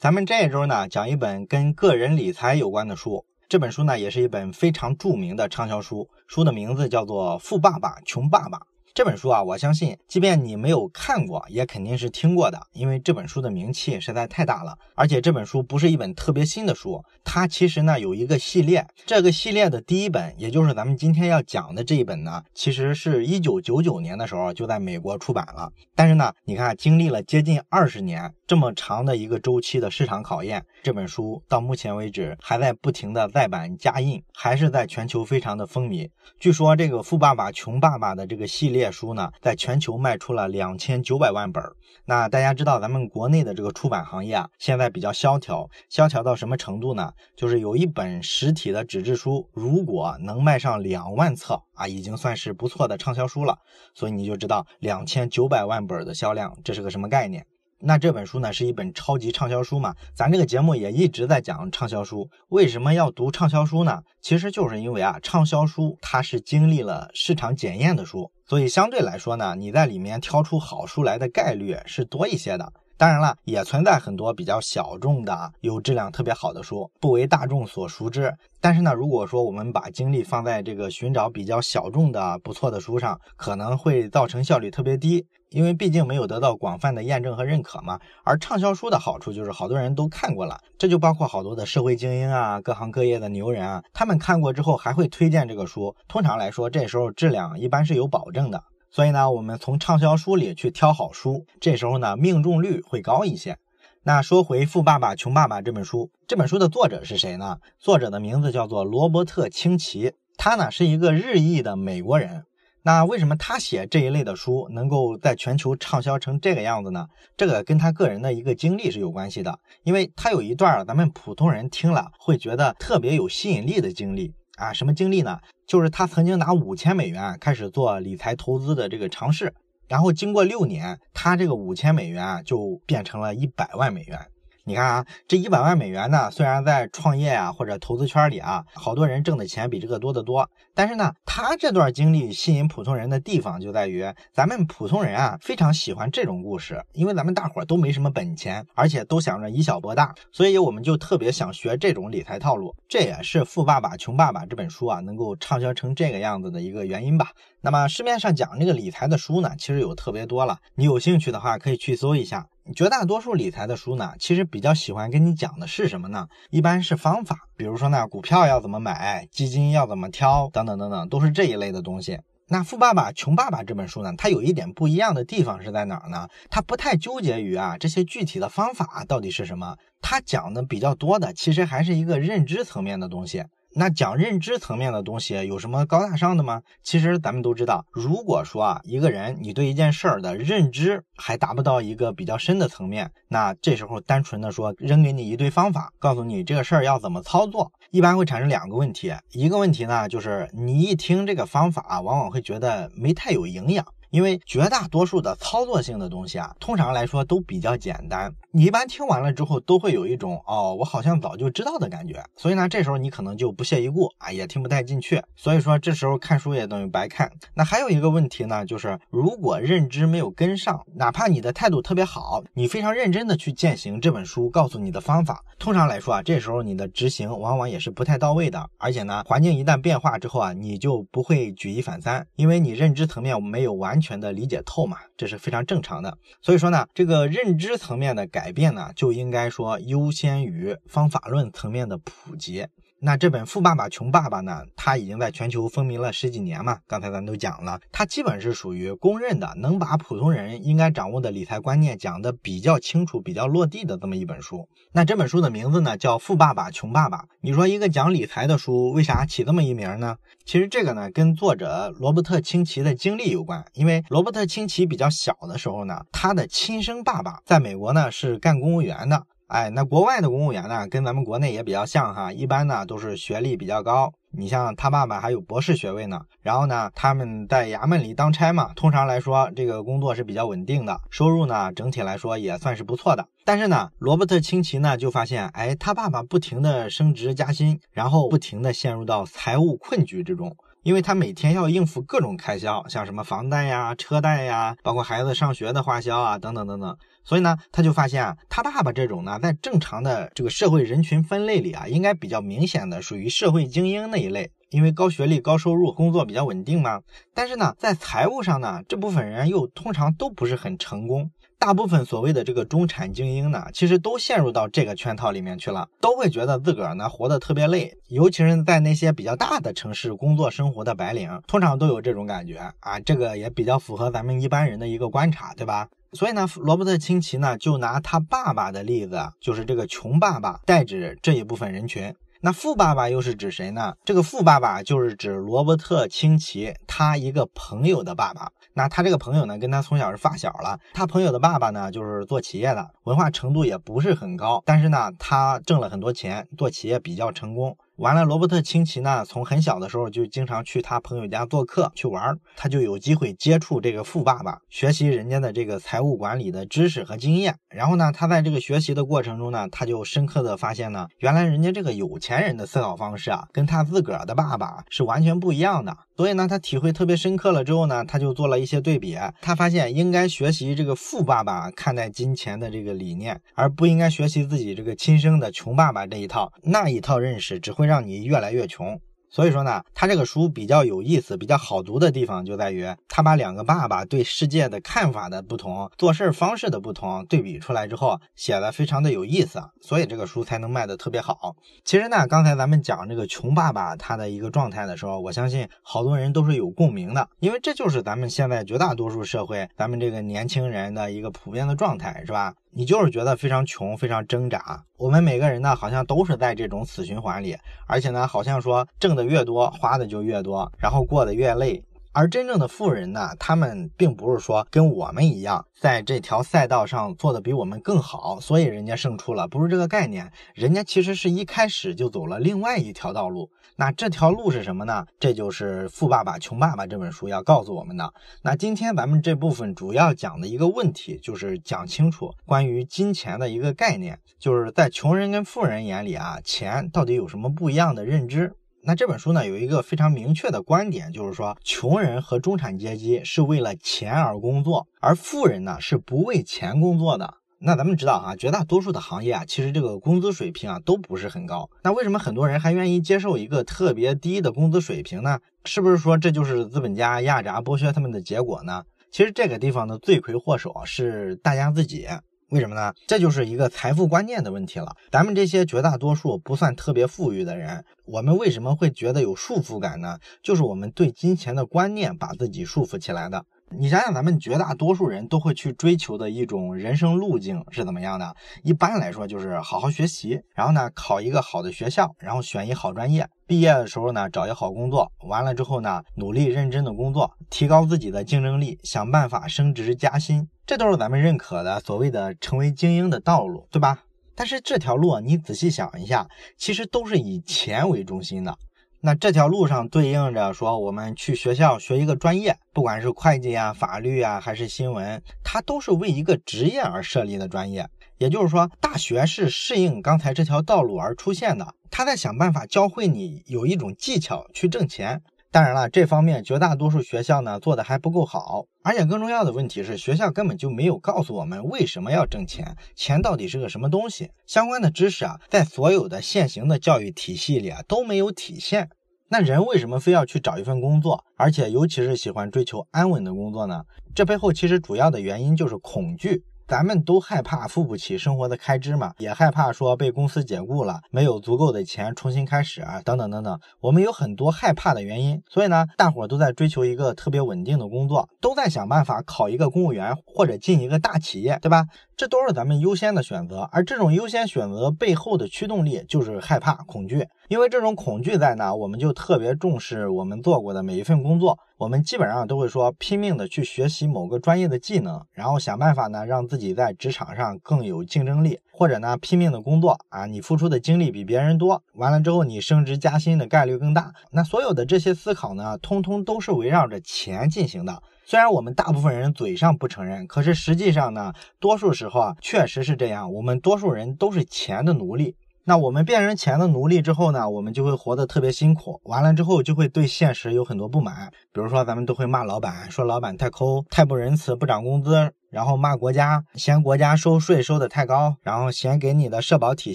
咱们这一周呢，讲一本跟个人理财有关的书。这本书呢，也是一本非常著名的畅销书，书的名字叫做《富爸爸穷爸爸》。这本书啊，我相信，即便你没有看过，也肯定是听过的，因为这本书的名气实在太大了。而且这本书不是一本特别新的书，它其实呢有一个系列。这个系列的第一本，也就是咱们今天要讲的这一本呢，其实是一九九九年的时候就在美国出版了。但是呢，你看，经历了接近二十年这么长的一个周期的市场考验，这本书到目前为止还在不停的再版加印，还是在全球非常的风靡。据说这个《富爸爸穷爸爸》的这个系列。书呢，在全球卖出了两千九百万本。那大家知道，咱们国内的这个出版行业啊，现在比较萧条，萧条到什么程度呢？就是有一本实体的纸质书，如果能卖上两万册啊，已经算是不错的畅销书了。所以你就知道两千九百万本的销量，这是个什么概念？那这本书呢，是一本超级畅销书嘛？咱这个节目也一直在讲畅销书。为什么要读畅销书呢？其实就是因为啊，畅销书它是经历了市场检验的书，所以相对来说呢，你在里面挑出好书来的概率是多一些的。当然了，也存在很多比较小众的、有质量特别好的书，不为大众所熟知。但是呢，如果说我们把精力放在这个寻找比较小众的不错的书上，可能会造成效率特别低，因为毕竟没有得到广泛的验证和认可嘛。而畅销书的好处就是好多人都看过了，这就包括好多的社会精英啊、各行各业的牛人啊，他们看过之后还会推荐这个书。通常来说，这时候质量一般是有保证的。所以呢，我们从畅销书里去挑好书，这时候呢命中率会高一些。那说回《富爸爸穷爸爸》这本书，这本书的作者是谁呢？作者的名字叫做罗伯特清崎，他呢是一个日裔的美国人。那为什么他写这一类的书能够在全球畅销成这个样子呢？这个跟他个人的一个经历是有关系的，因为他有一段咱们普通人听了会觉得特别有吸引力的经历。啊，什么经历呢？就是他曾经拿五千美元开始做理财投资的这个尝试，然后经过六年，他这个五千美元就变成了一百万美元。你看啊，这一百万美元呢，虽然在创业啊或者投资圈里啊，好多人挣的钱比这个多得多，但是呢，他这段经历吸引普通人的地方就在于，咱们普通人啊非常喜欢这种故事，因为咱们大伙都没什么本钱，而且都想着以小博大，所以我们就特别想学这种理财套路。这也是《富爸爸穷爸爸》这本书啊能够畅销成这个样子的一个原因吧。那么市面上讲这个理财的书呢，其实有特别多了，你有兴趣的话可以去搜一下。绝大多数理财的书呢，其实比较喜欢跟你讲的是什么呢？一般是方法，比如说呢，股票要怎么买，基金要怎么挑，等等等等，都是这一类的东西。那《富爸爸穷爸爸》这本书呢，它有一点不一样的地方是在哪儿呢？它不太纠结于啊这些具体的方法到底是什么，它讲的比较多的，其实还是一个认知层面的东西。那讲认知层面的东西有什么高大上的吗？其实咱们都知道，如果说啊一个人你对一件事儿的认知还达不到一个比较深的层面，那这时候单纯的说扔给你一堆方法，告诉你这个事儿要怎么操作，一般会产生两个问题。一个问题呢，就是你一听这个方法，往往会觉得没太有营养。因为绝大多数的操作性的东西啊，通常来说都比较简单。你一般听完了之后，都会有一种哦，我好像早就知道的感觉。所以呢，这时候你可能就不屑一顾啊，也听不太进去。所以说，这时候看书也等于白看。那还有一个问题呢，就是如果认知没有跟上，哪怕你的态度特别好，你非常认真的去践行这本书告诉你的方法，通常来说啊，这时候你的执行往往也是不太到位的。而且呢，环境一旦变化之后啊，你就不会举一反三，因为你认知层面没有完。完全的理解透嘛，这是非常正常的。所以说呢，这个认知层面的改变呢，就应该说优先于方法论层面的普及。那这本《富爸爸穷爸爸》呢，它已经在全球风靡了十几年嘛。刚才咱都讲了，它基本是属于公认的，能把普通人应该掌握的理财观念讲得比较清楚、比较落地的这么一本书。那这本书的名字呢，叫《富爸爸穷爸爸》。你说一个讲理财的书，为啥起这么一名呢？其实这个呢，跟作者罗伯特清崎的经历有关。因为罗伯特清崎比较小的时候呢，他的亲生爸爸在美国呢是干公务员的。哎，那国外的公务员呢，跟咱们国内也比较像哈，一般呢都是学历比较高。你像他爸爸还有博士学位呢。然后呢，他们在衙门里当差嘛，通常来说这个工作是比较稳定的，收入呢整体来说也算是不错的。但是呢，罗伯特清崎呢就发现，哎，他爸爸不停的升职加薪，然后不停的陷入到财务困局之中。因为他每天要应付各种开销，像什么房贷呀、车贷呀，包括孩子上学的花销啊，等等等等。所以呢，他就发现啊，他爸爸这种呢，在正常的这个社会人群分类里啊，应该比较明显的属于社会精英那一类，因为高学历、高收入，工作比较稳定嘛。但是呢，在财务上呢，这部分人又通常都不是很成功。大部分所谓的这个中产精英呢，其实都陷入到这个圈套里面去了，都会觉得自个儿呢活得特别累，尤其是在那些比较大的城市工作生活的白领，通常都有这种感觉啊。这个也比较符合咱们一般人的一个观察，对吧？所以呢，罗伯特清崎呢就拿他爸爸的例子，就是这个穷爸爸代指这一部分人群。那富爸爸又是指谁呢？这个富爸爸就是指罗伯特清崎他一个朋友的爸爸。那他这个朋友呢，跟他从小是发小了。他朋友的爸爸呢，就是做企业的，文化程度也不是很高，但是呢，他挣了很多钱，做企业比较成功。完了，罗伯特清崎呢，从很小的时候就经常去他朋友家做客去玩，他就有机会接触这个富爸爸，学习人家的这个财务管理的知识和经验。然后呢，他在这个学习的过程中呢，他就深刻的发现呢，原来人家这个有钱人的思考方式啊，跟他自个儿的爸爸是完全不一样的。所以呢，他体会特别深刻了之后呢，他就做了一些对比，他发现应该学习这个富爸爸看待金钱的这个理念，而不应该学习自己这个亲生的穷爸爸这一套，那一套认识只会。让你越来越穷。所以说呢，他这个书比较有意思、比较好读的地方就在于，他把两个爸爸对世界的看法的不同、做事方式的不同对比出来之后，写的非常的有意思，所以这个书才能卖的特别好。其实呢，刚才咱们讲这个穷爸爸他的一个状态的时候，我相信好多人都是有共鸣的，因为这就是咱们现在绝大多数社会，咱们这个年轻人的一个普遍的状态，是吧？你就是觉得非常穷，非常挣扎。我们每个人呢，好像都是在这种死循环里，而且呢，好像说挣的越多，花的就越多，然后过得越累。而真正的富人呢，他们并不是说跟我们一样，在这条赛道上做的比我们更好，所以人家胜出了，不是这个概念。人家其实是一开始就走了另外一条道路。那这条路是什么呢？这就是《富爸爸穷爸爸》这本书要告诉我们的。那今天咱们这部分主要讲的一个问题，就是讲清楚关于金钱的一个概念，就是在穷人跟富人眼里啊，钱到底有什么不一样的认知？那这本书呢，有一个非常明确的观点，就是说，穷人和中产阶级是为了钱而工作，而富人呢是不为钱工作的。那咱们知道啊，绝大多数的行业啊，其实这个工资水平啊都不是很高。那为什么很多人还愿意接受一个特别低的工资水平呢？是不是说这就是资本家压榨剥削他们的结果呢？其实这个地方的罪魁祸首是大家自己。为什么呢？这就是一个财富观念的问题了。咱们这些绝大多数不算特别富裕的人，我们为什么会觉得有束缚感呢？就是我们对金钱的观念把自己束缚起来的。你想想，咱们绝大多数人都会去追求的一种人生路径是怎么样的？一般来说，就是好好学习，然后呢，考一个好的学校，然后选一好专业，毕业的时候呢，找一好工作，完了之后呢，努力认真的工作，提高自己的竞争力，想办法升职加薪，这都是咱们认可的所谓的成为精英的道路，对吧？但是这条路，你仔细想一下，其实都是以钱为中心的。那这条路上对应着说，我们去学校学一个专业，不管是会计啊、法律啊，还是新闻，它都是为一个职业而设立的专业。也就是说，大学是适应刚才这条道路而出现的，他在想办法教会你有一种技巧去挣钱。当然了，这方面绝大多数学校呢做的还不够好，而且更重要的问题是，学校根本就没有告诉我们为什么要挣钱，钱到底是个什么东西。相关的知识啊，在所有的现行的教育体系里啊都没有体现。那人为什么非要去找一份工作，而且尤其是喜欢追求安稳的工作呢？这背后其实主要的原因就是恐惧。咱们都害怕付不起生活的开支嘛，也害怕说被公司解雇了，没有足够的钱重新开始啊，等等等等。我们有很多害怕的原因，所以呢，大伙都在追求一个特别稳定的工作，都在想办法考一个公务员或者进一个大企业，对吧？这都是咱们优先的选择。而这种优先选择背后的驱动力就是害怕、恐惧。因为这种恐惧在呢，我们就特别重视我们做过的每一份工作。我们基本上都会说拼命的去学习某个专业的技能，然后想办法呢让自己在职场上更有竞争力，或者呢拼命的工作啊，你付出的精力比别人多，完了之后你升职加薪的概率更大。那所有的这些思考呢，通通都是围绕着钱进行的。虽然我们大部分人嘴上不承认，可是实际上呢，多数时候啊确实是这样。我们多数人都是钱的奴隶。那我们变成钱的奴隶之后呢，我们就会活得特别辛苦，完了之后就会对现实有很多不满，比如说咱们都会骂老板，说老板太抠、太不仁慈、不涨工资，然后骂国家，嫌国家收税收的太高，然后嫌给你的社保体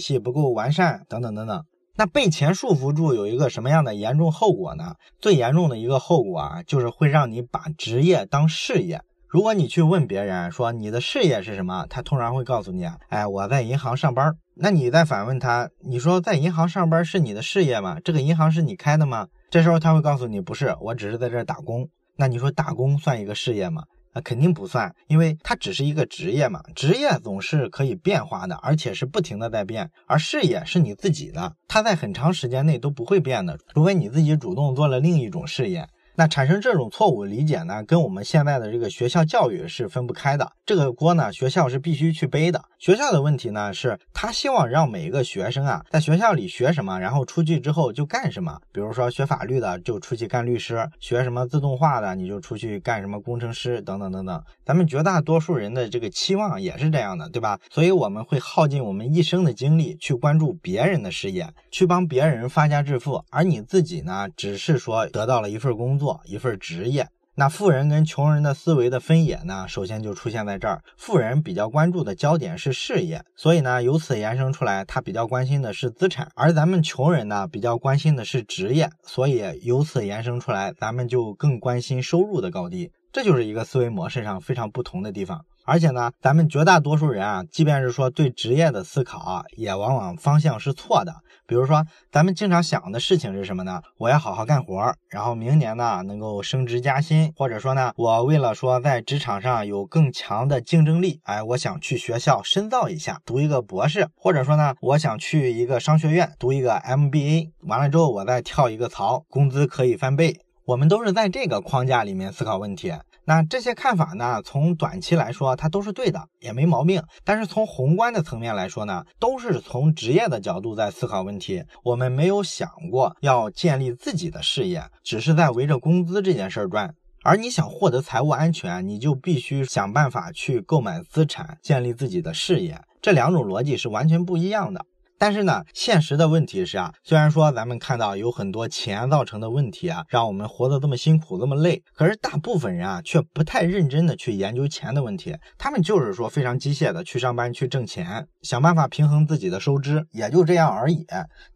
系不够完善，等等等等。那被钱束缚住有一个什么样的严重后果呢？最严重的一个后果啊，就是会让你把职业当事业。如果你去问别人说你的事业是什么，他通常会告诉你，哎，我在银行上班。那你再反问他，你说在银行上班是你的事业吗？这个银行是你开的吗？这时候他会告诉你，不是，我只是在这打工。那你说打工算一个事业吗？啊，肯定不算，因为它只是一个职业嘛。职业总是可以变化的，而且是不停的在变，而事业是你自己的，它在很长时间内都不会变的，除非你自己主动做了另一种事业。那产生这种错误理解呢，跟我们现在的这个学校教育是分不开的。这个锅呢，学校是必须去背的。学校的问题呢，是他希望让每一个学生啊，在学校里学什么，然后出去之后就干什么。比如说学法律的就出去干律师，学什么自动化的你就出去干什么工程师等等等等。咱们绝大多数人的这个期望也是这样的，对吧？所以我们会耗尽我们一生的精力去关注别人的事业，去帮别人发家致富，而你自己呢，只是说得到了一份工作。做一份职业，那富人跟穷人的思维的分野呢，首先就出现在这儿。富人比较关注的焦点是事业，所以呢，由此延伸出来，他比较关心的是资产；而咱们穷人呢，比较关心的是职业，所以由此延伸出来，咱们就更关心收入的高低。这就是一个思维模式上非常不同的地方。而且呢，咱们绝大多数人啊，即便是说对职业的思考啊，也往往方向是错的。比如说，咱们经常想的事情是什么呢？我要好好干活，然后明年呢能够升职加薪，或者说呢，我为了说在职场上有更强的竞争力，哎，我想去学校深造一下，读一个博士，或者说呢，我想去一个商学院读一个 MBA，完了之后我再跳一个槽，工资可以翻倍。我们都是在这个框架里面思考问题。那这些看法呢？从短期来说，它都是对的，也没毛病。但是从宏观的层面来说呢，都是从职业的角度在思考问题。我们没有想过要建立自己的事业，只是在围着工资这件事儿转。而你想获得财务安全，你就必须想办法去购买资产，建立自己的事业。这两种逻辑是完全不一样的。但是呢，现实的问题是啊，虽然说咱们看到有很多钱造成的问题啊，让我们活得这么辛苦这么累，可是大部分人啊却不太认真的去研究钱的问题，他们就是说非常机械的去上班去挣钱，想办法平衡自己的收支，也就这样而已。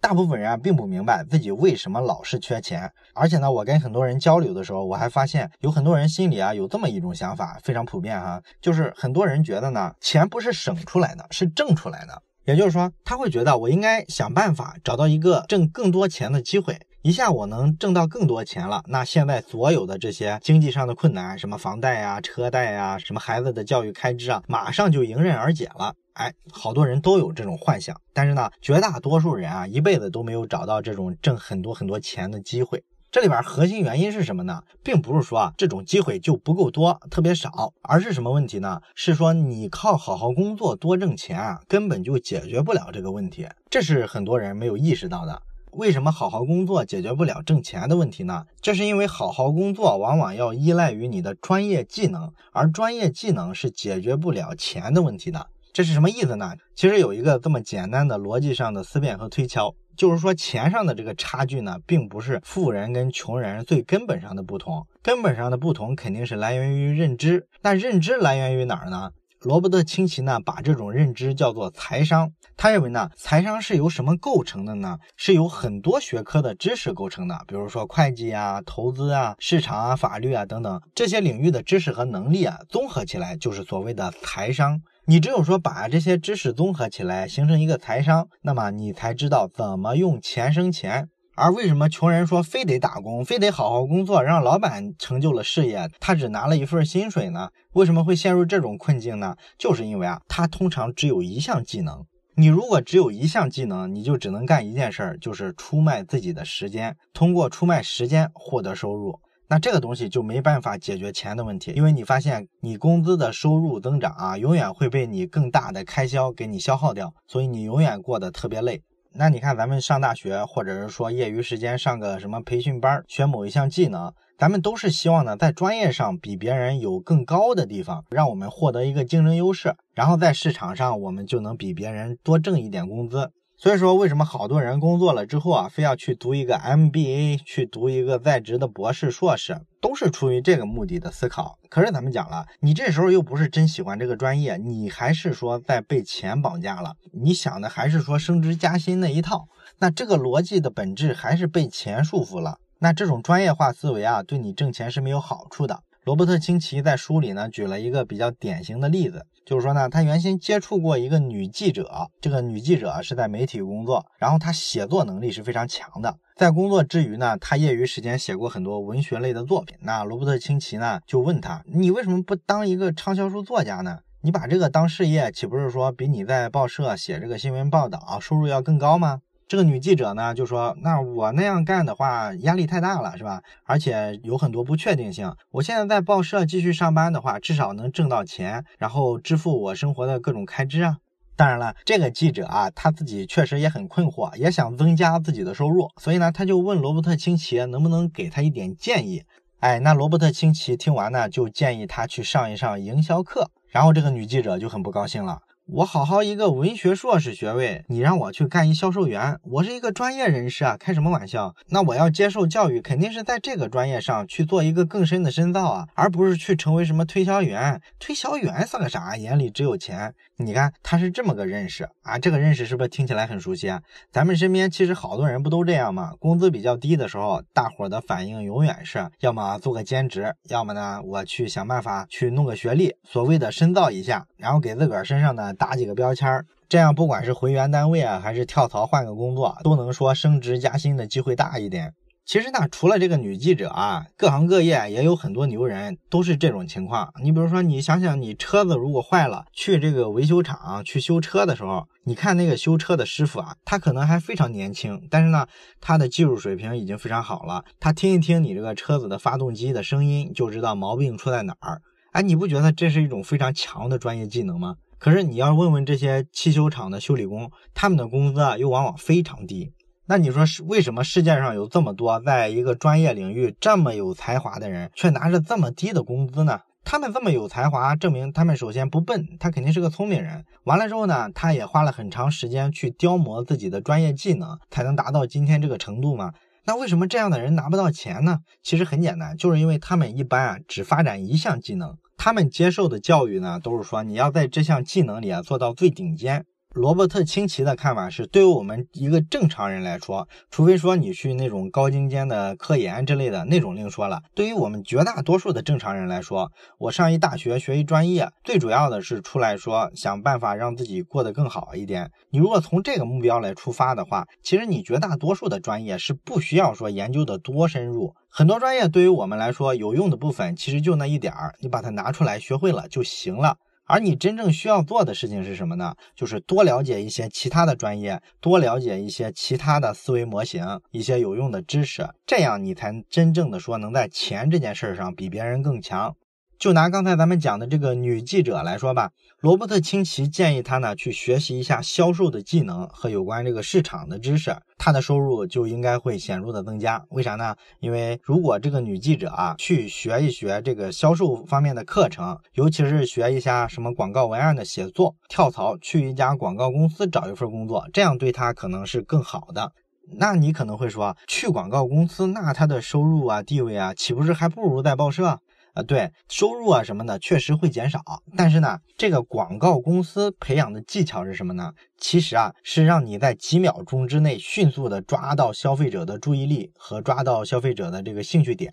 大部分人啊并不明白自己为什么老是缺钱，而且呢，我跟很多人交流的时候，我还发现有很多人心里啊有这么一种想法，非常普遍哈，就是很多人觉得呢，钱不是省出来的，是挣出来的。也就是说，他会觉得我应该想办法找到一个挣更多钱的机会，一下我能挣到更多钱了。那现在所有的这些经济上的困难，什么房贷呀、车贷呀、什么孩子的教育开支啊，马上就迎刃而解了。哎，好多人都有这种幻想，但是呢，绝大多数人啊，一辈子都没有找到这种挣很多很多钱的机会。这里边核心原因是什么呢？并不是说啊这种机会就不够多，特别少，而是什么问题呢？是说你靠好好工作多挣钱啊，根本就解决不了这个问题。这是很多人没有意识到的。为什么好好工作解决不了挣钱的问题呢？这是因为好好工作往往要依赖于你的专业技能，而专业技能是解决不了钱的问题的。这是什么意思呢？其实有一个这么简单的逻辑上的思辨和推敲。就是说，钱上的这个差距呢，并不是富人跟穷人最根本上的不同，根本上的不同肯定是来源于认知。那认知来源于哪儿呢？罗伯特清崎呢，把这种认知叫做财商。他认为呢，财商是由什么构成的呢？是由很多学科的知识构成的，比如说会计啊、投资啊、市场啊、法律啊等等这些领域的知识和能力啊，综合起来就是所谓的财商。你只有说把这些知识综合起来，形成一个财商，那么你才知道怎么用钱生钱。而为什么穷人说非得打工，非得好好工作，让老板成就了事业，他只拿了一份薪水呢？为什么会陷入这种困境呢？就是因为啊，他通常只有一项技能。你如果只有一项技能，你就只能干一件事儿，就是出卖自己的时间，通过出卖时间获得收入。那这个东西就没办法解决钱的问题，因为你发现你工资的收入增长啊，永远会被你更大的开销给你消耗掉，所以你永远过得特别累。那你看咱们上大学，或者是说业余时间上个什么培训班，学某一项技能，咱们都是希望呢，在专业上比别人有更高的地方，让我们获得一个竞争优势，然后在市场上我们就能比别人多挣一点工资。所以说，为什么好多人工作了之后啊，非要去读一个 MBA，去读一个在职的博士、硕士，都是出于这个目的的思考。可是咱们讲了，你这时候又不是真喜欢这个专业，你还是说在被钱绑架了，你想的还是说升职加薪那一套，那这个逻辑的本质还是被钱束缚了。那这种专业化思维啊，对你挣钱是没有好处的。罗伯特·清崎在书里呢举了一个比较典型的例子，就是说呢，他原先接触过一个女记者，这个女记者是在媒体工作，然后她写作能力是非常强的，在工作之余呢，她业余时间写过很多文学类的作品。那罗伯特·清崎呢就问他，你为什么不当一个畅销书作家呢？你把这个当事业，岂不是说比你在报社写这个新闻报道收入要更高吗？这个女记者呢就说：“那我那样干的话，压力太大了，是吧？而且有很多不确定性。我现在在报社继续上班的话，至少能挣到钱，然后支付我生活的各种开支啊。当然了，这个记者啊，他自己确实也很困惑，也想增加自己的收入，所以呢，他就问罗伯特清崎能不能给他一点建议。哎，那罗伯特清崎听完呢，就建议他去上一上营销课。然后这个女记者就很不高兴了。”我好好一个文学硕士学位，你让我去干一销售员，我是一个专业人士啊，开什么玩笑？那我要接受教育，肯定是在这个专业上去做一个更深的深造啊，而不是去成为什么推销员。推销员算个啥？眼里只有钱。你看他是这么个认识啊，这个认识是不是听起来很熟悉啊？咱们身边其实好多人不都这样吗？工资比较低的时候，大伙的反应永远是要么做个兼职，要么呢我去想办法去弄个学历，所谓的深造一下，然后给自个儿身上呢打几个标签儿，这样不管是回原单位啊，还是跳槽换个工作，都能说升职加薪的机会大一点。其实呢，除了这个女记者啊，各行各业也有很多牛人，都是这种情况。你比如说，你想想，你车子如果坏了，去这个维修厂去修车的时候，你看那个修车的师傅啊，他可能还非常年轻，但是呢，他的技术水平已经非常好了。他听一听你这个车子的发动机的声音，就知道毛病出在哪儿。哎，你不觉得这是一种非常强的专业技能吗？可是你要问问这些汽修厂的修理工，他们的工资啊，又往往非常低。那你说是为什么世界上有这么多在一个专业领域这么有才华的人，却拿着这么低的工资呢？他们这么有才华，证明他们首先不笨，他肯定是个聪明人。完了之后呢，他也花了很长时间去雕磨自己的专业技能，才能达到今天这个程度嘛。那为什么这样的人拿不到钱呢？其实很简单，就是因为他们一般啊只发展一项技能，他们接受的教育呢都是说你要在这项技能里啊做到最顶尖。罗伯特清崎的看法是，对于我们一个正常人来说，除非说你去那种高精尖的科研之类的那种另说了。对于我们绝大多数的正常人来说，我上一大学学一专业，最主要的是出来说想办法让自己过得更好一点。你如果从这个目标来出发的话，其实你绝大多数的专业是不需要说研究的多深入。很多专业对于我们来说有用的部分，其实就那一点儿，你把它拿出来学会了就行了。而你真正需要做的事情是什么呢？就是多了解一些其他的专业，多了解一些其他的思维模型，一些有用的知识，这样你才真正的说能在钱这件事上比别人更强。就拿刚才咱们讲的这个女记者来说吧，罗伯特清崎建议她呢去学习一下销售的技能和有关这个市场的知识，她的收入就应该会显著的增加。为啥呢？因为如果这个女记者啊去学一学这个销售方面的课程，尤其是学一下什么广告文案的写作，跳槽去一家广告公司找一份工作，这样对她可能是更好的。那你可能会说，去广告公司，那他的收入啊、地位啊，岂不是还不如在报社？啊，对，收入啊什么的确实会减少，但是呢，这个广告公司培养的技巧是什么呢？其实啊，是让你在几秒钟之内迅速的抓到消费者的注意力和抓到消费者的这个兴趣点，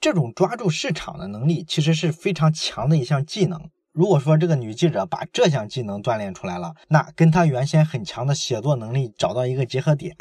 这种抓住市场的能力其实是非常强的一项技能。如果说这个女记者把这项技能锻炼出来了，那跟她原先很强的写作能力找到一个结合点。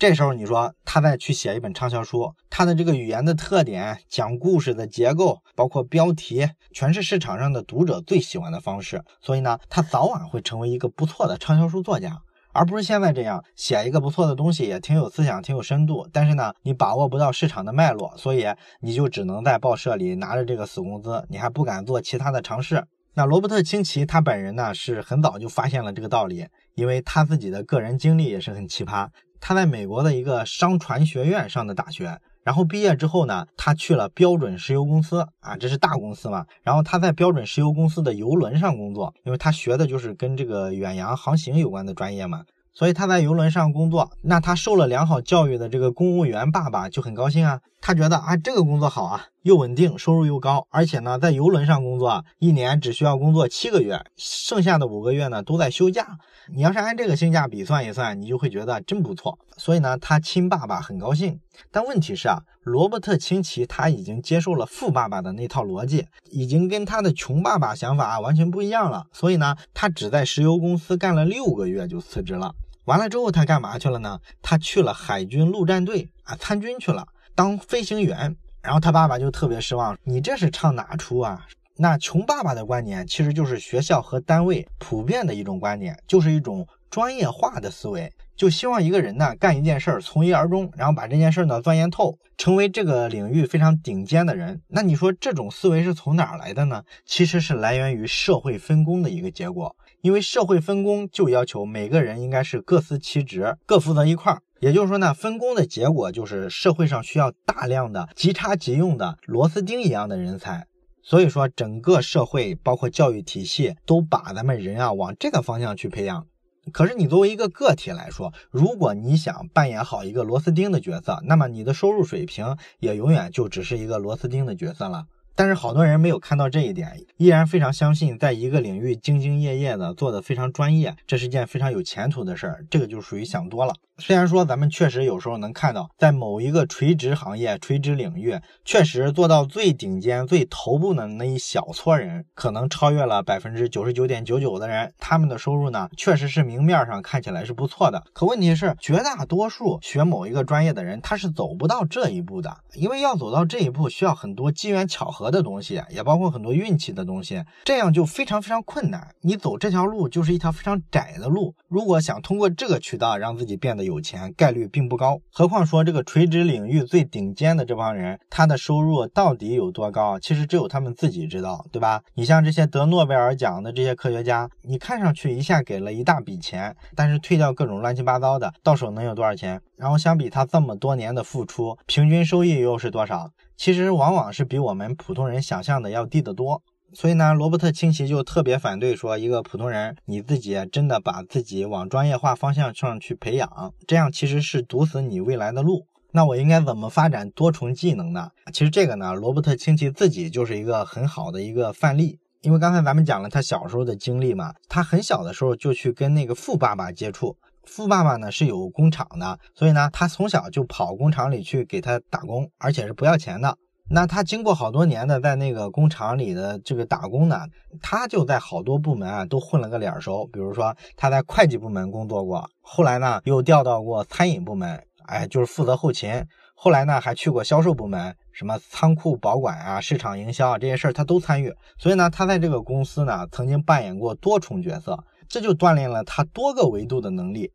这时候你说他再去写一本畅销书，他的这个语言的特点、讲故事的结构，包括标题，全是市场上的读者最喜欢的方式。所以呢，他早晚会成为一个不错的畅销书作家，而不是现在这样写一个不错的东西，也挺有思想、挺有深度。但是呢，你把握不到市场的脉络，所以你就只能在报社里拿着这个死工资，你还不敢做其他的尝试。那罗伯特清崎他本人呢，是很早就发现了这个道理，因为他自己的个人经历也是很奇葩。他在美国的一个商船学院上的大学，然后毕业之后呢，他去了标准石油公司啊，这是大公司嘛。然后他在标准石油公司的游轮上工作，因为他学的就是跟这个远洋航行有关的专业嘛。所以他在游轮上工作，那他受了良好教育的这个公务员爸爸就很高兴啊。他觉得啊，这个工作好啊，又稳定，收入又高，而且呢，在游轮上工作，一年只需要工作七个月，剩下的五个月呢都在休假。你要是按这个性价比算一算，你就会觉得真不错。所以呢，他亲爸爸很高兴。但问题是啊，罗伯特清崎他已经接受了富爸爸的那套逻辑，已经跟他的穷爸爸想法完全不一样了。所以呢，他只在石油公司干了六个月就辞职了。完了之后，他干嘛去了呢？他去了海军陆战队啊，参军去了。当飞行员，然后他爸爸就特别失望，你这是唱哪出啊？那穷爸爸的观点其实就是学校和单位普遍的一种观点，就是一种专业化的思维，就希望一个人呢干一件事儿从一而终，然后把这件事呢钻研透，成为这个领域非常顶尖的人。那你说这种思维是从哪儿来的呢？其实是来源于社会分工的一个结果，因为社会分工就要求每个人应该是各司其职，各负责一块儿。也就是说呢，分工的结果就是社会上需要大量的即插即用的螺丝钉一样的人才。所以说，整个社会包括教育体系都把咱们人啊往这个方向去培养。可是你作为一个个体来说，如果你想扮演好一个螺丝钉的角色，那么你的收入水平也永远就只是一个螺丝钉的角色了。但是好多人没有看到这一点，依然非常相信，在一个领域兢兢业业的做的非常专业，这是件非常有前途的事儿。这个就属于想多了。虽然说咱们确实有时候能看到，在某一个垂直行业、垂直领域，确实做到最顶尖、最头部的那一小撮人，可能超越了百分之九十九点九九的人，他们的收入呢，确实是明面上看起来是不错的。可问题是，绝大多数学某一个专业的人，他是走不到这一步的，因为要走到这一步，需要很多机缘巧合的东西，也包括很多运气的东西，这样就非常非常困难。你走这条路就是一条非常窄的路，如果想通过这个渠道让自己变得有钱概率并不高，何况说这个垂直领域最顶尖的这帮人，他的收入到底有多高？其实只有他们自己知道，对吧？你像这些得诺贝尔奖的这些科学家，你看上去一下给了一大笔钱，但是退掉各种乱七八糟的，到手能有多少钱？然后相比他这么多年的付出，平均收益又是多少？其实往往是比我们普通人想象的要低得多。所以呢，罗伯特清崎就特别反对说，一个普通人你自己真的把自己往专业化方向上去培养，这样其实是堵死你未来的路。那我应该怎么发展多重技能呢？其实这个呢，罗伯特清崎自己就是一个很好的一个范例。因为刚才咱们讲了他小时候的经历嘛，他很小的时候就去跟那个富爸爸接触，富爸爸呢是有工厂的，所以呢，他从小就跑工厂里去给他打工，而且是不要钱的。那他经过好多年的在那个工厂里的这个打工呢，他就在好多部门啊都混了个脸熟。比如说他在会计部门工作过，后来呢又调到过餐饮部门，哎，就是负责后勤。后来呢还去过销售部门，什么仓库保管啊、市场营销啊这些事儿他都参与。所以呢，他在这个公司呢曾经扮演过多重角色，这就锻炼了他多个维度的能力。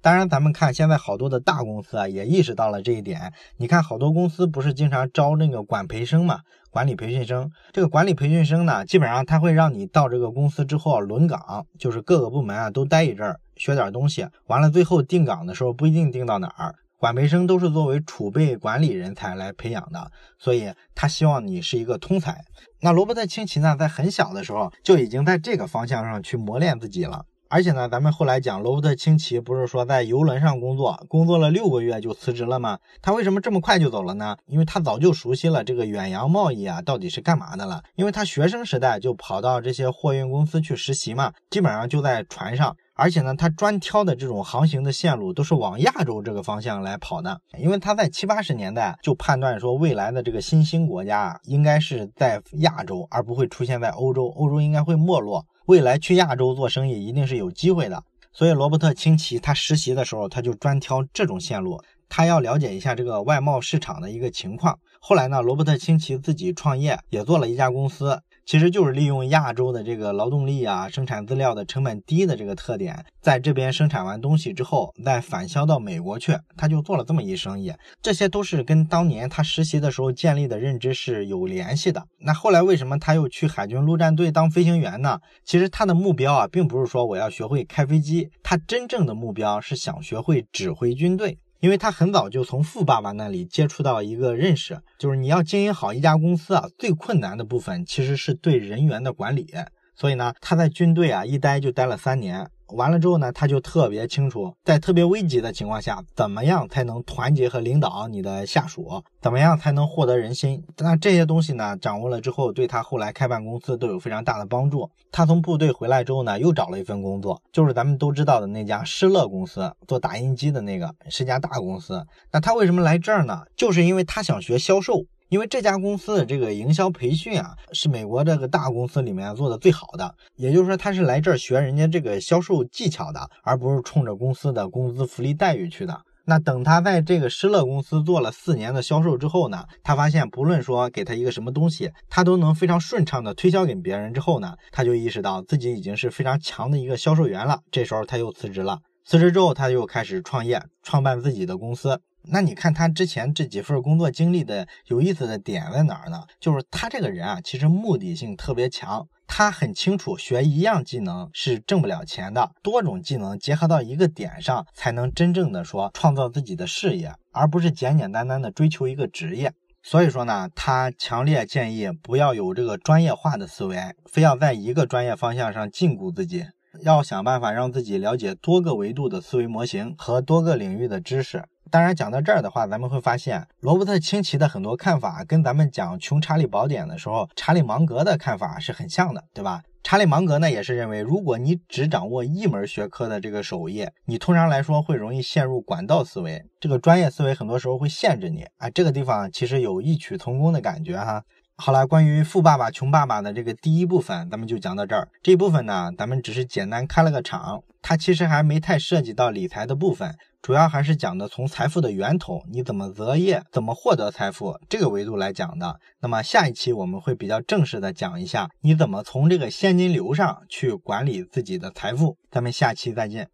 当然，咱们看现在好多的大公司啊，也意识到了这一点。你看，好多公司不是经常招那个管培生嘛，管理培训生。这个管理培训生呢，基本上他会让你到这个公司之后轮岗，就是各个部门啊都待一阵儿，学点东西。完了，最后定岗的时候不一定定到哪儿。管培生都是作为储备管理人才来培养的，所以他希望你是一个通才。那罗伯特清崎呢，在很小的时候就已经在这个方向上去磨练自己了。而且呢，咱们后来讲罗伯特清崎不是说在游轮上工作，工作了六个月就辞职了吗？他为什么这么快就走了呢？因为他早就熟悉了这个远洋贸易啊，到底是干嘛的了。因为他学生时代就跑到这些货运公司去实习嘛，基本上就在船上。而且呢，他专挑的这种航行的线路都是往亚洲这个方向来跑的，因为他在七八十年代就判断说，未来的这个新兴国家啊，应该是在亚洲，而不会出现在欧洲，欧洲应该会没落。未来去亚洲做生意一定是有机会的，所以罗伯特清崎他实习的时候，他就专挑这种线路，他要了解一下这个外贸市场的一个情况。后来呢，罗伯特清崎自己创业，也做了一家公司。其实就是利用亚洲的这个劳动力啊，生产资料的成本低的这个特点，在这边生产完东西之后，再返销到美国去，他就做了这么一生意。这些都是跟当年他实习的时候建立的认知是有联系的。那后来为什么他又去海军陆战队当飞行员呢？其实他的目标啊，并不是说我要学会开飞机，他真正的目标是想学会指挥军队。因为他很早就从富爸爸那里接触到一个认识，就是你要经营好一家公司啊，最困难的部分其实是对人员的管理。所以呢，他在军队啊一待就待了三年。完了之后呢，他就特别清楚，在特别危急的情况下，怎么样才能团结和领导你的下属，怎么样才能获得人心。那这些东西呢，掌握了之后，对他后来开办公司都有非常大的帮助。他从部队回来之后呢，又找了一份工作，就是咱们都知道的那家施乐公司，做打印机的那个，是家大公司。那他为什么来这儿呢？就是因为他想学销售。因为这家公司的这个营销培训啊，是美国这个大公司里面做的最好的。也就是说，他是来这儿学人家这个销售技巧的，而不是冲着公司的工资福利待遇去的。那等他在这个施乐公司做了四年的销售之后呢，他发现不论说给他一个什么东西，他都能非常顺畅的推销给别人。之后呢，他就意识到自己已经是非常强的一个销售员了。这时候他又辞职了。辞职之后，他又开始创业，创办自己的公司。那你看他之前这几份工作经历的有意思的点在哪儿呢？就是他这个人啊，其实目的性特别强。他很清楚，学一样技能是挣不了钱的，多种技能结合到一个点上，才能真正的说创造自己的事业，而不是简简单单的追求一个职业。所以说呢，他强烈建议不要有这个专业化的思维，非要在一个专业方向上禁锢自己，要想办法让自己了解多个维度的思维模型和多个领域的知识。当然，讲到这儿的话，咱们会发现罗伯特·清崎的很多看法跟咱们讲《穷查理宝典》的时候，查理·芒格的看法是很像的，对吧？查理·芒格呢，也是认为，如果你只掌握一门学科的这个手艺，你通常来说会容易陷入管道思维，这个专业思维很多时候会限制你。啊，这个地方其实有异曲同工的感觉哈。好了，关于《富爸爸穷爸爸》的这个第一部分，咱们就讲到这儿。这部分呢，咱们只是简单开了个场，它其实还没太涉及到理财的部分。主要还是讲的从财富的源头，你怎么择业，怎么获得财富这个维度来讲的。那么下一期我们会比较正式的讲一下，你怎么从这个现金流上去管理自己的财富。咱们下期再见。